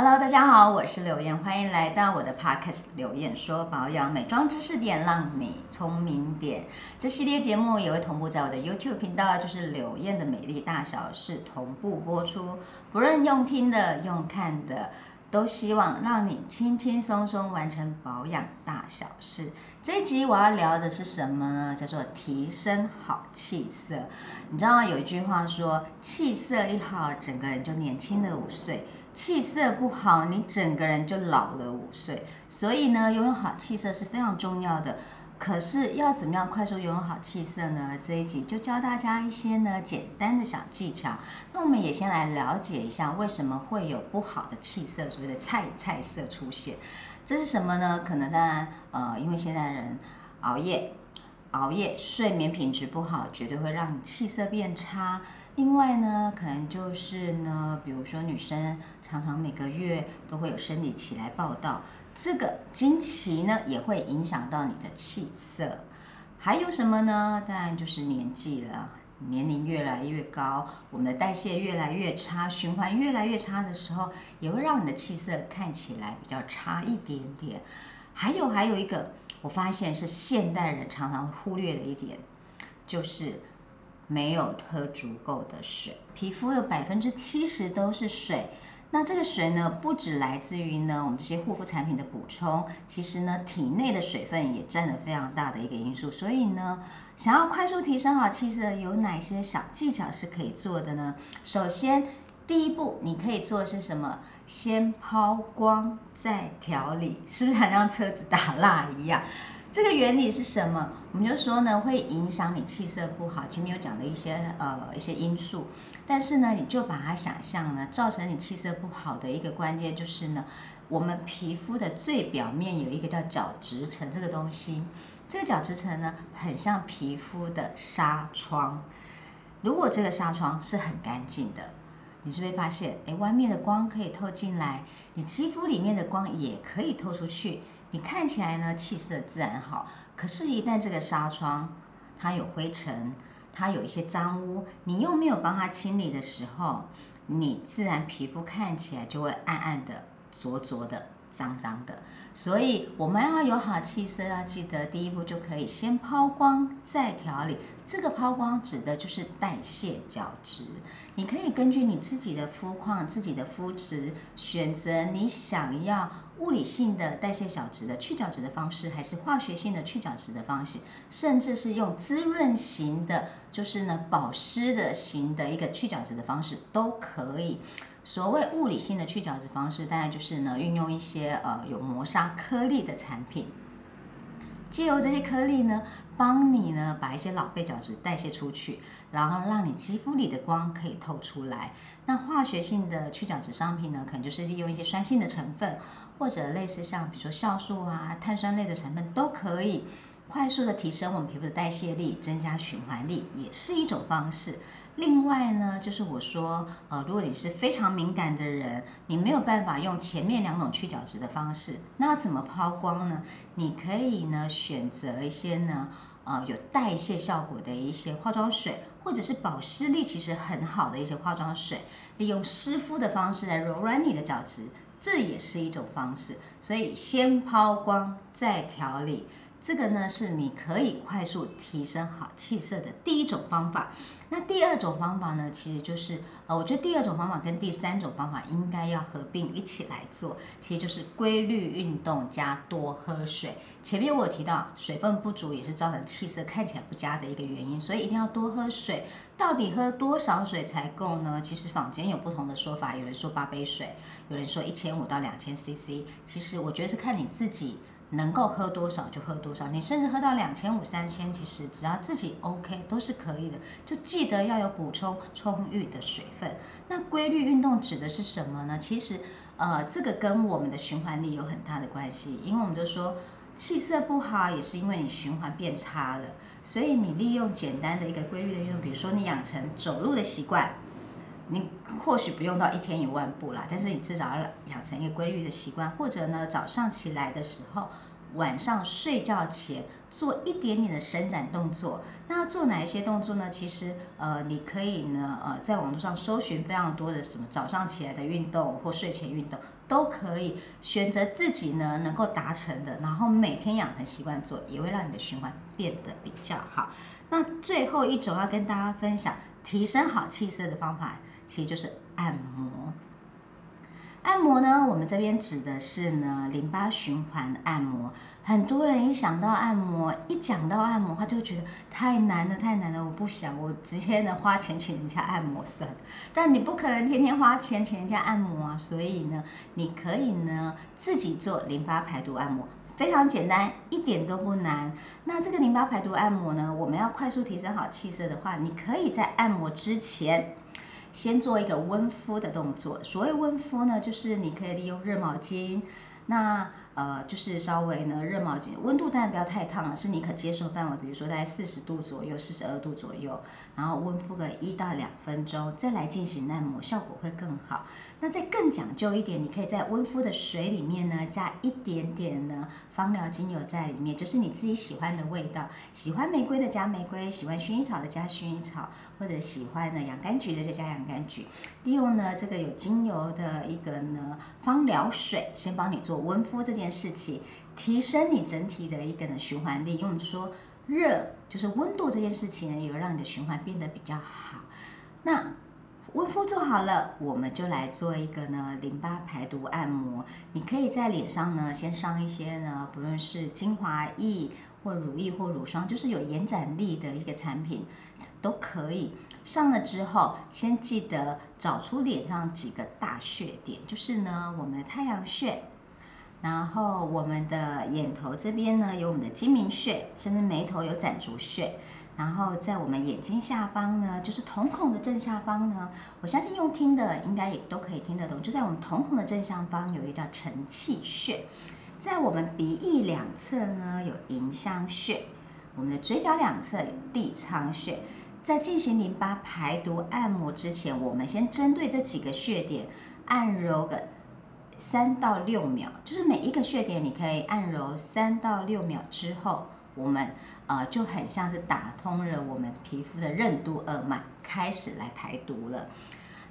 Hello，大家好，我是柳燕，欢迎来到我的 Podcast。柳燕说保养美妆知识点，让你聪明点。这系列节目也会同步在我的 YouTube 频道，就是柳燕的美丽大小事同步播出。不论用听的、用看的，都希望让你轻轻松松完成保养大小事。这一集我要聊的是什么呢？叫做提升好气色。你知道有一句话说，气色一好，整个人就年轻了五岁。气色不好，你整个人就老了五岁。所以呢，拥有好气色是非常重要的。可是要怎么样快速拥有好气色呢？这一集就教大家一些呢简单的小技巧。那我们也先来了解一下为什么会有不好的气色，所谓的菜菜色出现。这是什么呢？可能当然，呃，因为现在人熬夜，熬夜睡眠品质不好，绝对会让你气色变差。另外呢，可能就是呢，比如说女生常常每个月都会有生理期来报道，这个经期呢也会影响到你的气色。还有什么呢？当然就是年纪了，年龄越来越高，我们的代谢越来越差，循环越来越差的时候，也会让你的气色看起来比较差一点点。还有还有一个，我发现是现代人常常忽略的一点，就是。没有喝足够的水，皮肤有百分之七十都是水。那这个水呢，不只来自于呢我们这些护肤产品的补充，其实呢体内的水分也占了非常大的一个因素。所以呢，想要快速提升好气色，有哪些小技巧是可以做的呢？首先，第一步你可以做的是什么？先抛光再调理，是不是很像车子打蜡一样？这个原理是什么？我们就说呢，会影响你气色不好。前面有讲的一些呃一些因素，但是呢，你就把它想象呢，造成你气色不好的一个关键就是呢，我们皮肤的最表面有一个叫角质层这个东西，这个角质层呢，很像皮肤的纱窗。如果这个纱窗是很干净的，你是会发现，哎，外面的光可以透进来，你肌肤里面的光也可以透出去。你看起来呢，气色自然好。可是，一旦这个纱窗它有灰尘，它有一些脏污，你又没有帮它清理的时候，你自然皮肤看起来就会暗暗的、浊浊的、脏脏的。所以，我们要有好气色，要记得第一步就可以先抛光，再调理。这个抛光指的就是代谢角质。你可以根据你自己的肤况、自己的肤质，选择你想要。物理性的代谢角质的去角质的方式，还是化学性的去角质的方式，甚至是用滋润型的，就是呢保湿的型的一个去角质的方式都可以。所谓物理性的去角质方式，大概就是呢运用一些呃有磨砂颗粒的产品。借由这些颗粒呢，帮你呢把一些老废角质代谢出去，然后让你肌肤里的光可以透出来。那化学性的去角质商品呢，可能就是利用一些酸性的成分，或者类似像比如说酵素啊、碳酸类的成分都可以，快速的提升我们皮肤的代谢力，增加循环力，也是一种方式。另外呢，就是我说，呃，如果你是非常敏感的人，你没有办法用前面两种去角质的方式，那怎么抛光呢？你可以呢选择一些呢，呃，有代谢效果的一些化妆水，或者是保湿力其实很好的一些化妆水，利用湿敷的方式来柔软你的角质，这也是一种方式。所以先抛光再调理。这个呢是你可以快速提升好气色的第一种方法。那第二种方法呢，其实就是呃，我觉得第二种方法跟第三种方法应该要合并一起来做，其实就是规律运动加多喝水。前面我有提到，水分不足也是造成气色看起来不佳的一个原因，所以一定要多喝水。到底喝多少水才够呢？其实坊间有不同的说法，有人说八杯水，有人说一千五到两千 CC。其实我觉得是看你自己。能够喝多少就喝多少，你甚至喝到两千五、三千，其实只要自己 OK 都是可以的。就记得要有补充充裕的水分。那规律运动指的是什么呢？其实，呃，这个跟我们的循环力有很大的关系。因为我们都说气色不好，也是因为你循环变差了。所以你利用简单的一个规律的运动，比如说你养成走路的习惯。你或许不用到一天一万步啦，但是你至少要养成一个规律的习惯，或者呢早上起来的时候晚上睡觉前做一点点的伸展动作。那做哪一些动作呢？其实呃，你可以呢呃，在网络上搜寻非常多的什么早上起来的运动或睡前运动，都可以选择自己呢能够达成的，然后每天养成习惯做，也会让你的循环变得比较好。那最后一种要跟大家分享提升好气色的方法，其实就是按摩。按摩呢，我们这边指的是呢淋巴循环按摩。很多人一想到按摩，一讲到按摩，他就觉得太难了，太难了，我不想，我直接呢花钱请人家按摩算了。但你不可能天天花钱请人家按摩啊，所以呢，你可以呢自己做淋巴排毒按摩，非常简单，一点都不难。那这个淋巴排毒按摩呢，我们要快速提升好气色的话，你可以在按摩之前。先做一个温敷的动作。所谓温敷呢，就是你可以利用热毛巾，那呃就是稍微呢热毛巾，温度当然不要太烫了，是你可接受范围，比如说在四十度左右、四十二度左右，然后温敷个一到两分钟，再来进行按摩，效果会更好。那再更讲究一点，你可以在温敷的水里面呢加一点点呢芳疗精油在里面，就是你自己喜欢的味道，喜欢玫瑰的加玫瑰，喜欢薰衣草的加薰衣草，或者喜欢呢洋甘菊的就加洋甘菊。利用呢这个有精油的一个呢芳疗水，先帮你做温敷这件事情，提升你整体的一个呢循环力。因为我们说热就是温度这件事情呢，有让你的循环变得比较好。那温敷做好了，我们就来做一个呢淋巴排毒按摩。你可以在脸上呢先上一些呢，不论是精华液或乳液或乳霜，就是有延展力的一个产品都可以。上了之后，先记得找出脸上几个大穴点，就是呢我们的太阳穴，然后我们的眼头这边呢有我们的睛明穴，甚至眉头有攒竹穴。然后在我们眼睛下方呢，就是瞳孔的正下方呢，我相信用听的应该也都可以听得懂。就在我们瞳孔的正上方有一个叫承泣穴，在我们鼻翼两侧呢有迎香穴，我们的嘴角两侧有地仓穴。在进行淋巴排毒按摩之前，我们先针对这几个穴点按揉个三到六秒，就是每一个穴点你可以按揉三到六秒之后。我们呃就很像是打通了我们皮肤的任督二脉，开始来排毒了。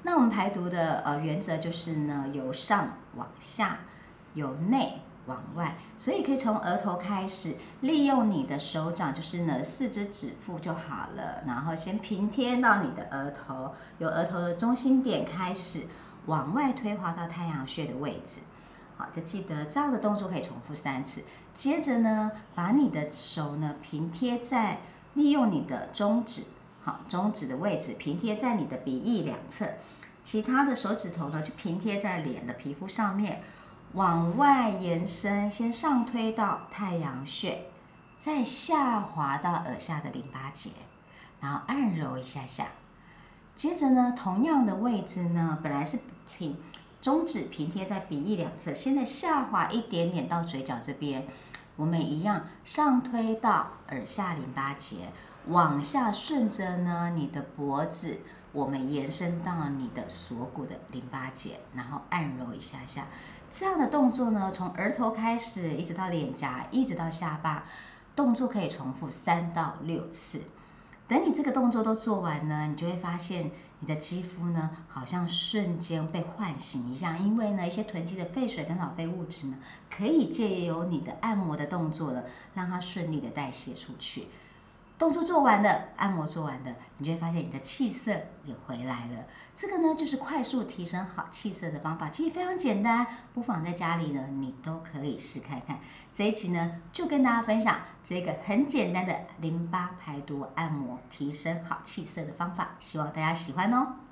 那我们排毒的呃原则就是呢，由上往下，由内往外，所以可以从额头开始，利用你的手掌，就是呢四肢指腹就好了，然后先平贴到你的额头，由额头的中心点开始往外推滑到太阳穴的位置。好，就记得这样的动作可以重复三次。接着呢，把你的手呢平贴在，利用你的中指，好，中指的位置平贴在你的鼻翼两侧，其他的手指头呢就平贴在脸的皮肤上面，往外延伸，先上推到太阳穴，再下滑到耳下的淋巴结，然后按揉一下下。接着呢，同样的位置呢，本来是平。中指平贴在鼻翼两侧，现在下滑一点点到嘴角这边，我们一样上推到耳下淋巴结，往下顺着呢你的脖子，我们延伸到你的锁骨的淋巴结，然后按揉一下下。这样的动作呢，从额头开始，一直到脸颊，一直到下巴，动作可以重复三到六次。等你这个动作都做完呢，你就会发现你的肌肤呢，好像瞬间被唤醒一样。因为呢，一些囤积的废水跟老废物质呢，可以借由你的按摩的动作呢，让它顺利的代谢出去。动作做完了，按摩做完了，你就会发现你的气色也回来了。这个呢，就是快速提升好气色的方法，其实非常简单，不妨在家里呢，你都可以试看看。这一期呢，就跟大家分享这个很简单的淋巴排毒按摩，提升好气色的方法，希望大家喜欢哦。